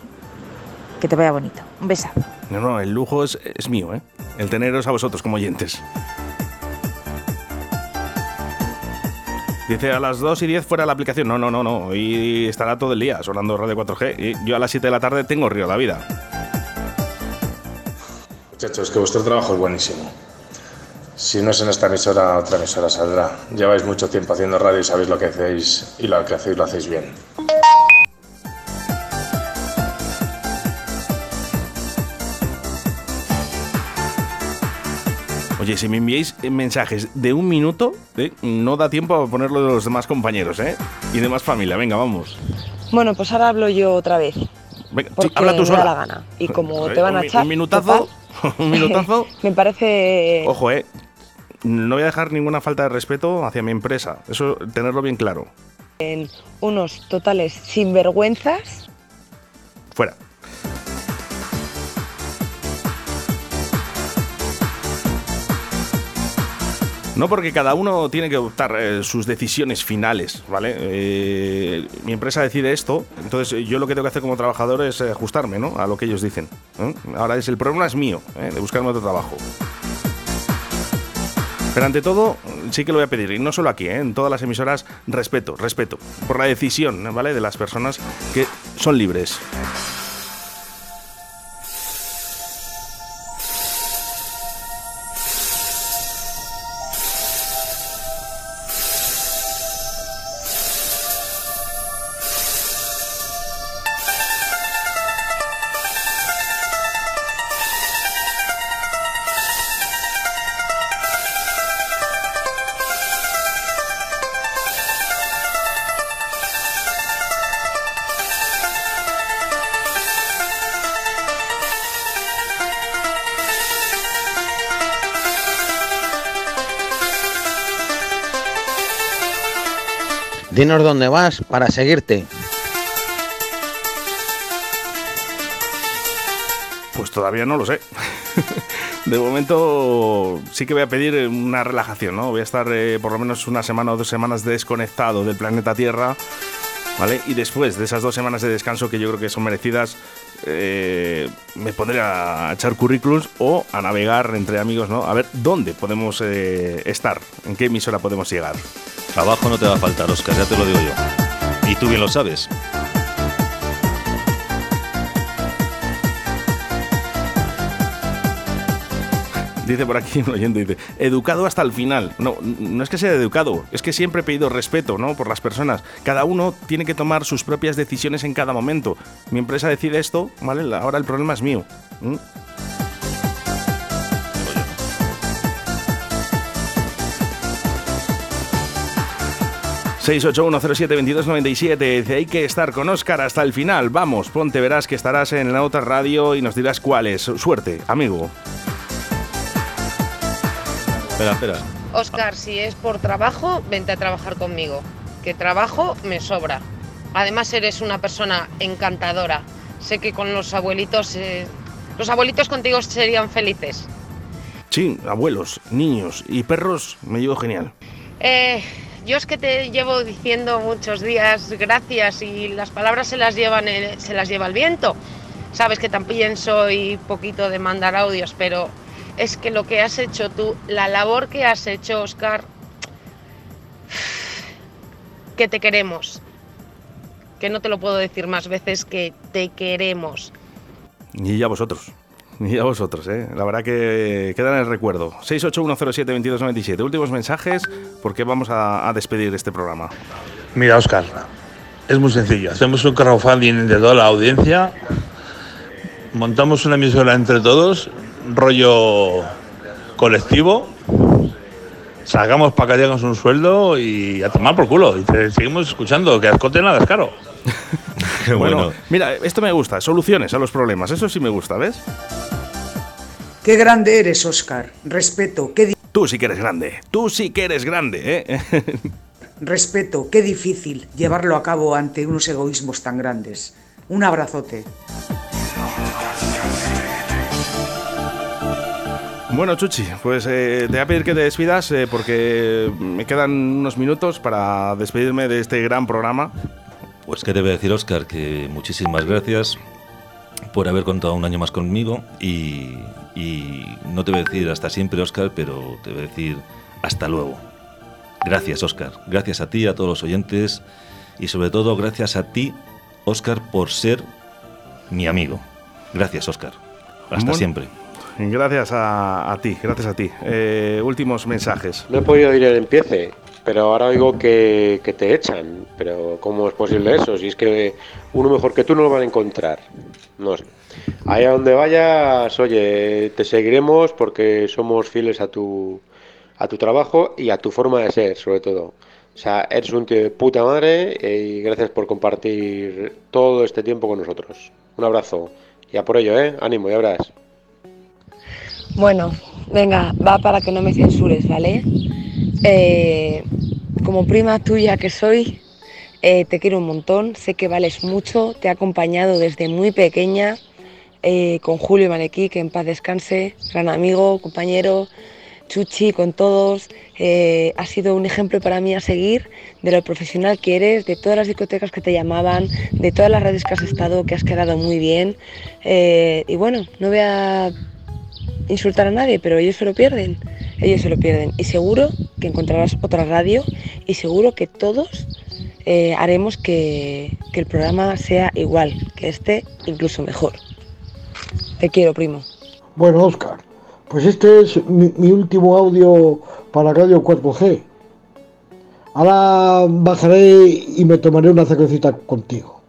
que te vaya bonito. Un besazo. No, no, el lujo es, es mío, ¿eh? El teneros a vosotros como oyentes. Dice a las 2 y 10 fuera la aplicación. No, no, no, no. Hoy estará todo el día sonando Radio 4G. Y yo a las 7 de la tarde tengo Río la Vida. Muchachos, que vuestro trabajo es buenísimo. Si no es en esta emisora, otra emisora saldrá. Lleváis mucho tiempo haciendo radio y sabéis lo que hacéis y lo que hacéis lo hacéis bien. Oye, si me enviáis eh, mensajes de un minuto, eh, no da tiempo a ponerlo de los demás compañeros, ¿eh? Y demás familia. Venga, vamos. Bueno, pues ahora hablo yo otra vez. Venga, sí, habla tú me sola. da la gana. Y como Joder, te van a echar. Un minutazo. un minutazo. me parece. Ojo, eh. No voy a dejar ninguna falta de respeto hacia mi empresa. Eso, tenerlo bien claro. en unos totales sinvergüenzas. Fuera. No porque cada uno tiene que adoptar eh, sus decisiones finales, ¿vale? Eh, mi empresa decide esto, entonces eh, yo lo que tengo que hacer como trabajador es eh, ajustarme, ¿no? A lo que ellos dicen. Ahora es el problema es mío, de buscarme otro trabajo. Pero ante todo, sí que lo voy a pedir, y no solo aquí, en todas las emisoras, respeto, respeto por la decisión, ¿vale? De las personas que son libres. Dinos dónde vas para seguirte. Pues todavía no lo sé. De momento sí que voy a pedir una relajación, ¿no? Voy a estar eh, por lo menos una semana o dos semanas desconectado del planeta Tierra, ¿vale? Y después de esas dos semanas de descanso que yo creo que son merecidas, eh, me pondré a echar currículums o a navegar entre amigos, ¿no? A ver dónde podemos eh, estar, en qué emisora podemos llegar. Trabajo no te va a faltar, Oscar, ya te lo digo yo. Y tú bien lo sabes. Dice por aquí un oyente, dice, educado hasta el final. No, no es que sea educado, es que siempre he pedido respeto, ¿no? Por las personas. Cada uno tiene que tomar sus propias decisiones en cada momento. Mi empresa decide esto, ¿vale? Ahora el problema es mío. ¿Mm? ...681072297... Dice, hay que estar con Óscar hasta el final. Vamos, ponte, verás que estarás en la otra radio y nos dirás cuál es. Suerte, amigo. Espera, espera. Oscar, si es por trabajo, vente a trabajar conmigo. Que trabajo me sobra. Además eres una persona encantadora. Sé que con los abuelitos, eh, los abuelitos contigo serían felices. Sí, abuelos, niños y perros me llevo genial. Eh, yo es que te llevo diciendo muchos días gracias y las palabras se las llevan el- se las lleva el viento. Sabes que también soy poquito de mandar audios, pero es que lo que has hecho tú, la labor que has hecho, Oscar, que te queremos. Que no te lo puedo decir más veces que te queremos. Y ya vosotros. Y ya vosotros, ¿eh? La verdad que queda en el recuerdo. 681072297. Últimos mensajes porque vamos a, a despedir este programa. Mira, Oscar, es muy sencillo. Hacemos un crowdfunding de toda la audiencia, montamos una emisora entre todos, rollo colectivo, sacamos para que tengas un sueldo y a tomar por culo. Y te seguimos escuchando, que ascote nada es caro. bueno, mira, esto me gusta. Soluciones a los problemas. Eso sí me gusta, ¿ves? Qué grande eres, Oscar. Respeto, qué di- Tú sí que eres grande. Tú sí que eres grande, ¿eh? respeto, qué difícil llevarlo a cabo ante unos egoísmos tan grandes. Un abrazote. Bueno, Chuchi, pues eh, te voy a pedir que te despidas eh, porque me quedan unos minutos para despedirme de este gran programa. Pues qué te voy a decir, Oscar, que muchísimas gracias por haber contado un año más conmigo y, y no te voy a decir hasta siempre, Oscar, pero te voy a decir hasta luego. Gracias, Oscar. Gracias a ti, a todos los oyentes y sobre todo gracias a ti, Oscar, por ser mi amigo. Gracias, Oscar. Hasta Bueno, siempre. Gracias a, ti, gracias a ti. Eh, últimos mensajes. No he podido oír el empiece, pero ahora oigo que, te echan. Pero ¿cómo es posible eso? Si es que uno mejor que tú no lo van a encontrar. No sé. Allá donde vayas, oye, te seguiremos porque somos fieles a tu, a tu trabajo y a tu forma de ser, sobre todo. O sea, eres un tío de puta madre y gracias por compartir todo este tiempo con nosotros. Un abrazo. Y a por ello, ¿eh? Ánimo, ya verás. Bueno, venga, va para que no me censures, ¿vale? Eh, como prima tuya que soy, eh, te quiero un montón, sé que vales mucho, te he acompañado desde muy pequeña eh, con Julio Malequí, que en paz descanse, gran amigo, compañero, Chuchi, con todos. Eh, ha sido un ejemplo para mí a seguir de lo profesional que eres, de todas las discotecas que te llamaban, de todas las radios que has estado, que has quedado muy bien. Y bueno, no voy a insultar a nadie, pero ellos se lo pierden, ellos se lo pierden. Y seguro que encontrarás otra radio y seguro que todos eh, haremos que, que el programa sea igual, que esté incluso mejor. Te quiero, primo. Bueno, Oscar, pues este es mi, mi último audio para Radio 4G. Ahora bajaré y me tomaré una cervecita contigo.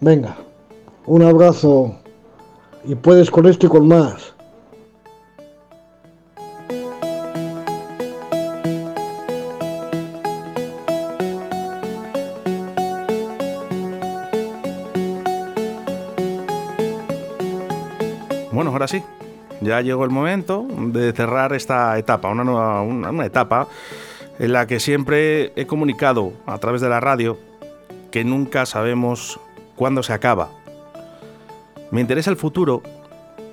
Venga, un abrazo y puedes con esto y con más. Bueno, ahora sí, ya llegó el momento de cerrar esta etapa, una nueva una, etapa en la que siempre he comunicado a través de la radio que nunca sabemos cuándo se acaba. Me interesa el futuro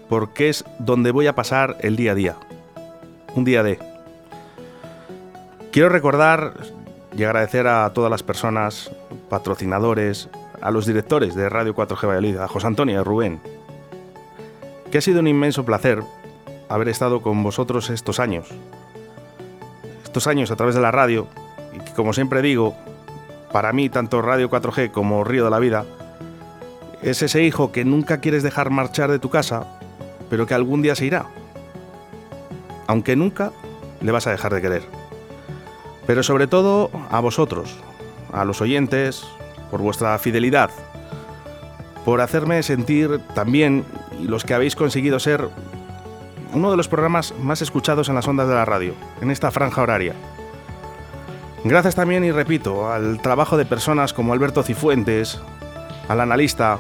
porque es donde voy a pasar el día a día. Un día de. Quiero recordar y agradecer a todas las personas, patrocinadores, a los directores de Radio 4G Valladolid, a José Antonio y a Rubén, que ha sido un inmenso placer haber estado con vosotros estos años. Estos años a través de la radio, y que como siempre digo, para mí tanto Radio 4G como Río de la Vida, es ese hijo que nunca quieres dejar marchar de tu casa, pero que algún día se irá. Aunque nunca le vas a dejar de querer. Pero sobre todo a vosotros, a los oyentes, por vuestra fidelidad, por hacerme sentir también, los que habéis conseguido ser, uno de los programas más escuchados en las ondas de la radio, en esta franja horaria. Gracias también, y repito, al trabajo de personas como Alberto Cifuentes, al analista,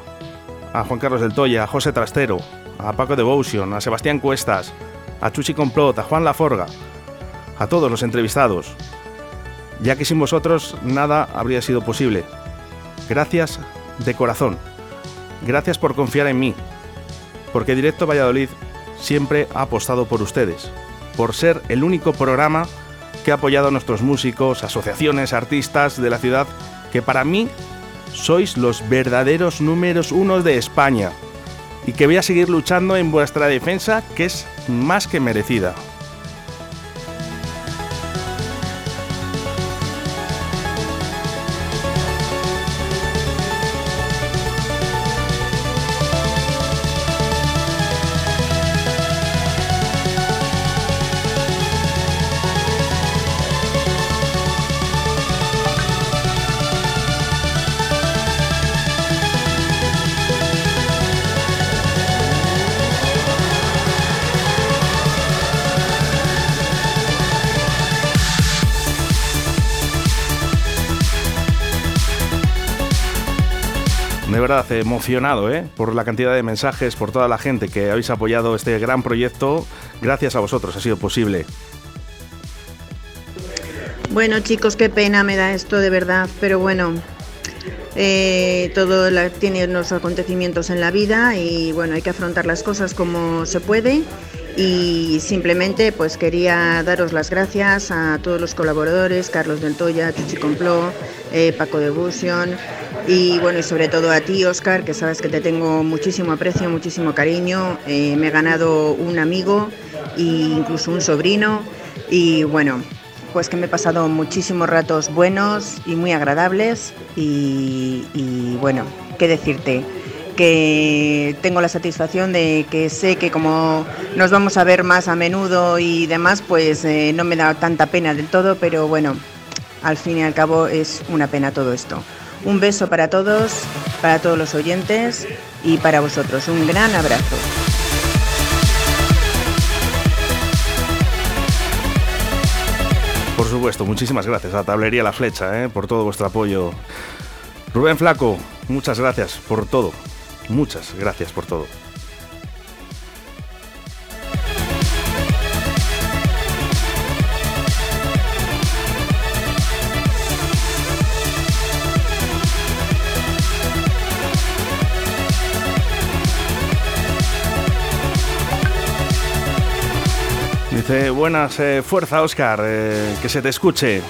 a Juan Carlos del Toya, a José Trastero, a Paco Devotion, a Sebastián Cuestas, a Chuchi Complot, a Juan Laforga, a todos los entrevistados, ya que sin vosotros nada habría sido posible. Gracias de corazón. Gracias por confiar en mí, porque Directo Valladolid siempre ha apostado por ustedes, por ser el único programa que ha apoyado a nuestros músicos, asociaciones, artistas de la ciudad, que para mí sois los verdaderos números unos de España y que voy a seguir luchando en vuestra defensa, que es más que merecida. Verdad, emocionado ¿eh? por la cantidad de mensajes, por toda la gente que habéis apoyado este gran proyecto. Gracias a vosotros, ha sido posible. Bueno chicos, qué pena me da esto de verdad, pero bueno, eh, todo tiene unos acontecimientos en la vida y bueno, hay que afrontar las cosas como se puede y simplemente pues quería daros las gracias a todos los colaboradores, Carlos del Toya, Chuchi Compló, eh, Paco de Busion y bueno, y sobre todo a ti, Oscar, que sabes que te tengo muchísimo aprecio, muchísimo cariño, eh, me he ganado un amigo e incluso un sobrino. Y bueno, pues que me he pasado muchísimos ratos buenos y muy agradables. Y, y, bueno, qué decirte, que tengo la satisfacción de que sé que como nos vamos a ver más a menudo y demás, pues eh, no me da tanta pena del todo, pero bueno, al fin y al cabo es una pena todo esto. Un beso para todos, para todos los oyentes y para vosotros. Un gran abrazo. Por supuesto, muchísimas gracias a Tablería La Flecha ¿eh? por todo vuestro apoyo. Rubén Flaco, muchas gracias por todo. Muchas gracias por todo. Dice, buenas, eh, fuerza Oscar, eh, que se te escuche.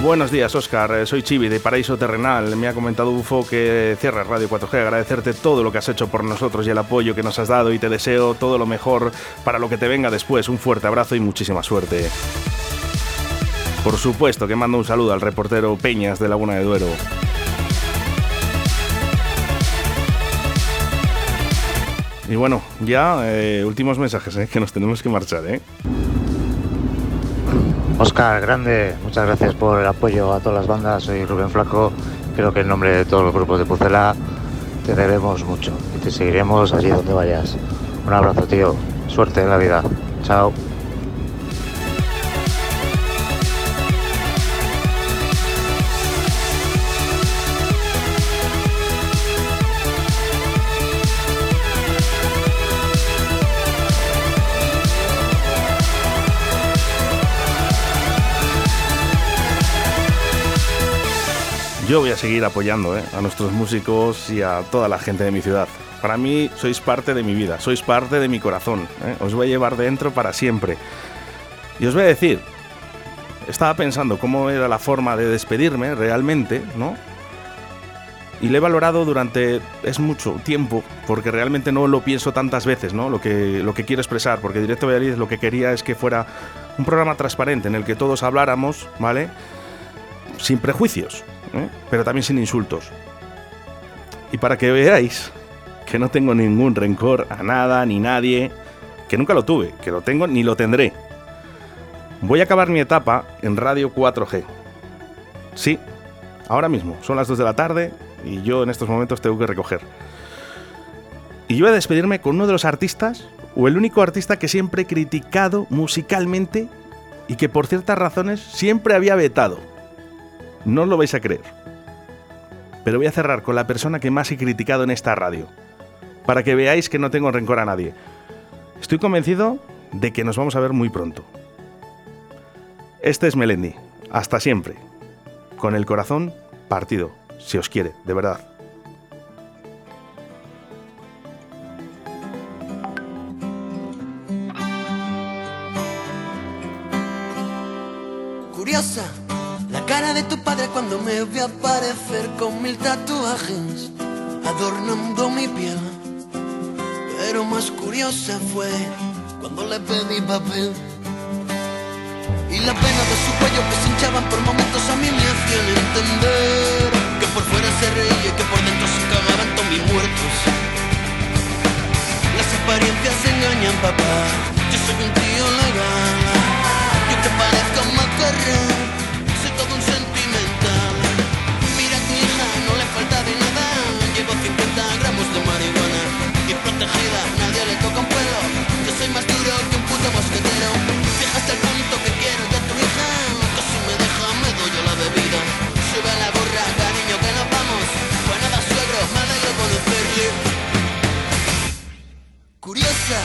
Buenos días Oscar, eh, soy Chivi de Paraíso Terrenal. Me ha comentado UFO que cierra Radio 4G. Agradecerte todo lo que has hecho por nosotros y el apoyo que nos has dado y te deseo todo lo mejor para lo que te venga después. Un fuerte abrazo y muchísima suerte. Por supuesto que mando un saludo al reportero Peñas de Laguna de Duero. Y bueno, ya eh, últimos mensajes, eh, que nos tenemos que marchar, ¿eh? Oscar, grande, muchas gracias por el apoyo a todas las bandas. Soy Rubén Flaco. Creo que en nombre de todos los grupos de Pucela te debemos mucho y te seguiremos allí donde vayas. Un abrazo, tío. Suerte en la vida. Chao. Yo voy a seguir apoyando ¿eh? a nuestros músicos y a toda la gente de mi ciudad. Para mí sois parte de mi vida, sois parte de mi corazón. ¿eh? Os voy a llevar dentro para siempre. Y os voy a decir, estaba pensando cómo era la forma de despedirme realmente, ¿no? Y le he valorado durante es mucho tiempo, porque realmente no lo pienso tantas veces, ¿no? Lo que, lo que quiero expresar, porque Directo Valladolid lo que quería es que fuera un programa transparente en el que todos habláramos, ¿vale? Sin prejuicios, ¿eh? pero también sin insultos. Y para que veáis que no tengo ningún rencor a nada ni nadie, que nunca lo tuve, que lo tengo ni lo tendré. Voy a acabar mi etapa en Radio 4G. Sí, ahora mismo, son las 2 de la tarde y yo en estos momentos tengo que recoger. Y yo voy a despedirme con uno de los artistas, o el único artista que siempre he criticado musicalmente y que por ciertas razones siempre había vetado. No lo vais a creer. Pero voy a cerrar con la persona que más he criticado en esta radio, para que veáis que no tengo rencor a nadie. Estoy convencido de que nos vamos a ver muy pronto. Este es Melendi. Hasta siempre. Con el corazón partido, si os quiere, de verdad. Me ve aparecer con mil tatuajes adornando mi piel. Pero más curiosa fue cuando le pedí papel. Y la pena de su cuello que se hinchaban por momentos a mí me hacían entender que por fuera se reía y que por dentro se cagaban todos mis muertos. Las apariencias engañan, papá. Yo soy un tío legal. Yo que parezco un macarrón. Nadie le toca un pelo. Yo soy más duro que un puto mosquetero. Fíjate el punto que quiero de tu hija. Que si me deja, me doy yo la bebida. Sube la burra, cariño, que nos vamos. Pues nada, suegro, me alegro conocerle. Curiosa,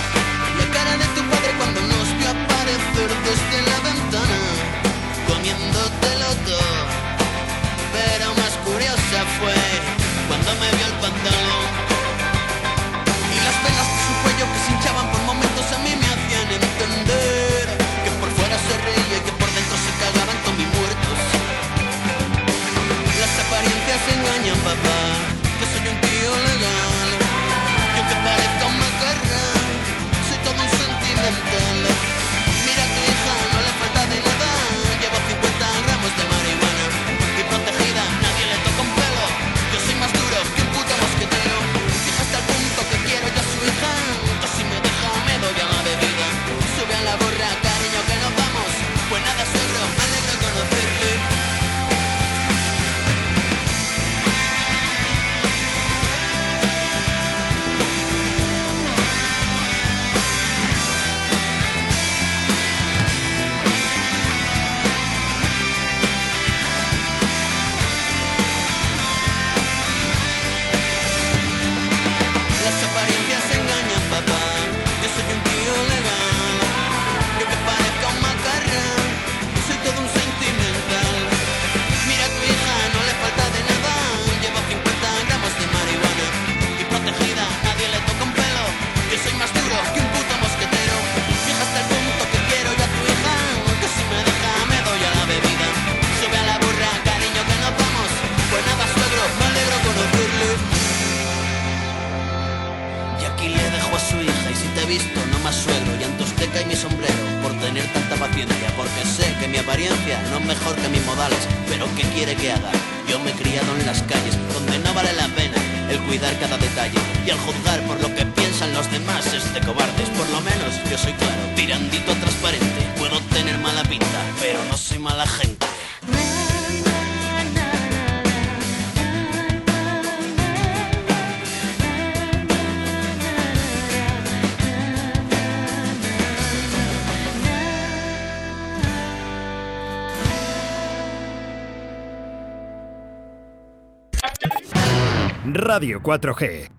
Radio 4G.